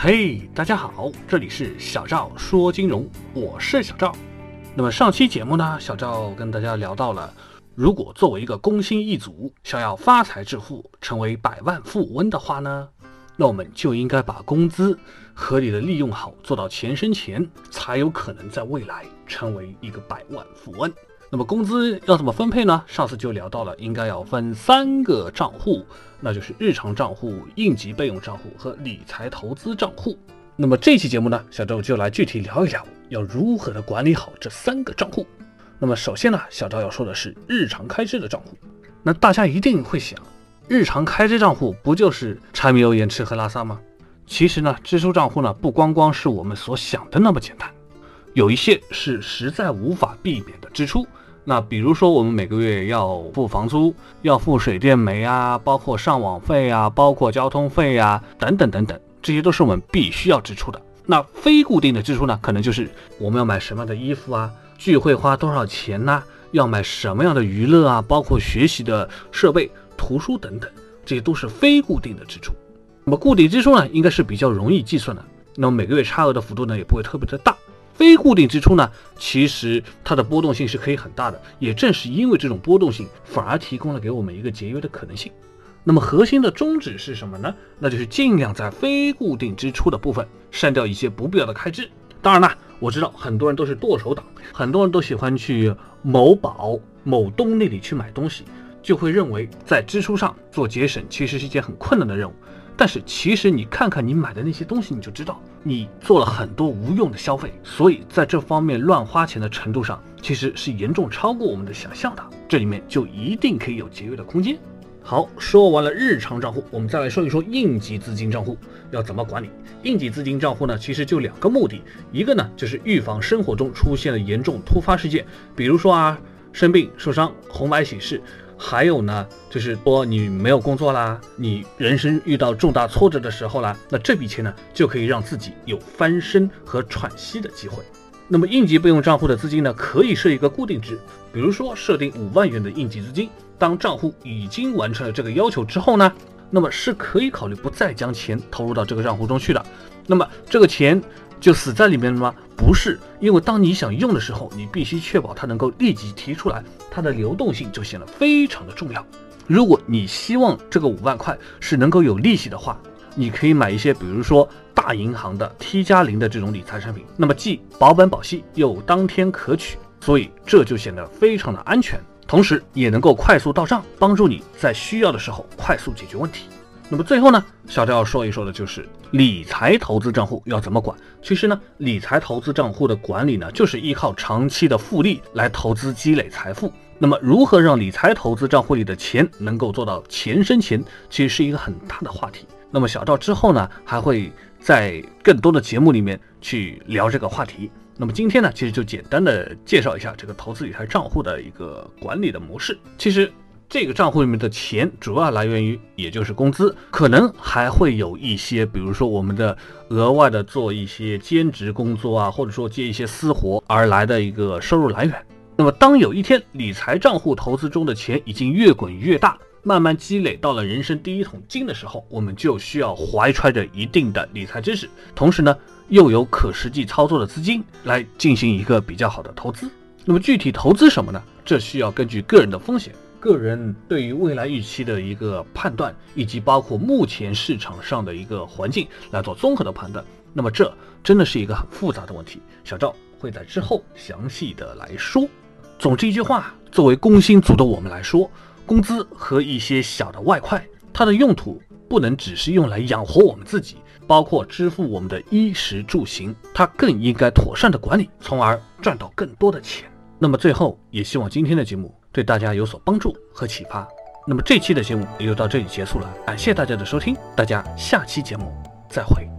嘿，大家好，这里是小赵说金融，我是小赵。那么上期节目呢，小赵跟大家聊到了，如果作为一个工薪一族，想要发财致富，成为百万富翁的话呢，那我们就应该把工资合理的利用好，做到钱生钱，才有可能在未来成为一个百万富翁。那么工资要怎么分配呢？上次就聊到了，应该要分三个账户，那就是日常账户、应急备用账户和理财投资账户。那么这期节目呢，小周就来具体聊一聊，要如何的管理好这三个账户。那么首先呢，小赵要说的是日常开支的账户。那大家一定会想，日常开支账户不就是柴米油盐吃喝拉撒吗？其实呢，支出账户呢，不光光是我们所想的那么简单，有一些是实在无法避免的支出。那比如说，我们每个月要付房租，要付水电煤啊，包括上网费啊，包括交通费啊，等等等等，这些都是我们必须要支出的。那非固定的支出呢，可能就是我们要买什么样的衣服啊，聚会花多少钱呢？要买什么样的娱乐啊，包括学习的设备、图书等等，这些都是非固定的支出。那么固定支出呢，应该是比较容易计算的，那么每个月差额的幅度呢，也不会特别的大。非固定支出呢，其实它的波动性是可以很大的，也正是因为这种波动性，反而提供了给我们一个节约的可能性。那么核心的宗旨是什么呢？那就是尽量在非固定支出的部分删掉一些不必要的开支。当然了，我知道很多人都是剁手党，很多人都喜欢去某宝、某东那里去买东西，就会认为在支出上做节省其实是一件很困难的任务。但是其实你看看你买的那些东西，你就知道你做了很多无用的消费，所以在这方面乱花钱的程度上，其实是严重超过我们的想象的。这里面就一定可以有节约的空间。好，说完了日常账户，我们再来说一说应急资金账户要怎么管理。应急资金账户呢，其实就两个目的，一个呢就是预防生活中出现了严重突发事件，比如说啊生病、受伤、红白喜事。还有呢，就是说你没有工作啦，你人生遇到重大挫折的时候啦，那这笔钱呢就可以让自己有翻身和喘息的机会。那么应急备用账户的资金呢，可以设一个固定值，比如说设定五万元的应急资金。当账户已经完成了这个要求之后呢，那么是可以考虑不再将钱投入到这个账户中去的。那么这个钱。就死在里面了吗？不是，因为当你想用的时候，你必须确保它能够立即提出来，它的流动性就显得非常的重要。如果你希望这个五万块是能够有利息的话，你可以买一些，比如说大银行的 T 加零的这种理财产品，那么既保本保息又当天可取，所以这就显得非常的安全，同时也能够快速到账，帮助你在需要的时候快速解决问题。那么最后呢，小赵要说一说的就是理财投资账户要怎么管。其实呢，理财投资账户的管理呢，就是依靠长期的复利来投资积累财富。那么如何让理财投资账户里的钱能够做到钱生钱，其实是一个很大的话题。那么小赵之后呢，还会在更多的节目里面去聊这个话题。那么今天呢，其实就简单的介绍一下这个投资理财账户的一个管理的模式。其实。这个账户里面的钱主要来源于，也就是工资，可能还会有一些，比如说我们的额外的做一些兼职工作啊，或者说接一些私活而来的一个收入来源。那么当有一天理财账户投资中的钱已经越滚越大，慢慢积累到了人生第一桶金的时候，我们就需要怀揣着一定的理财知识，同时呢又有可实际操作的资金来进行一个比较好的投资。那么具体投资什么呢？这需要根据个人的风险。个人对于未来预期的一个判断，以及包括目前市场上的一个环境来做综合的判断，那么这真的是一个很复杂的问题。小赵会在之后详细的来说。总之一句话，作为工薪族的我们来说，工资和一些小的外快，它的用途不能只是用来养活我们自己，包括支付我们的衣食住行，它更应该妥善的管理，从而赚到更多的钱。那么最后，也希望今天的节目。对大家有所帮助和启发。那么这期的节目也就到这里结束了，感谢大家的收听，大家下期节目再会。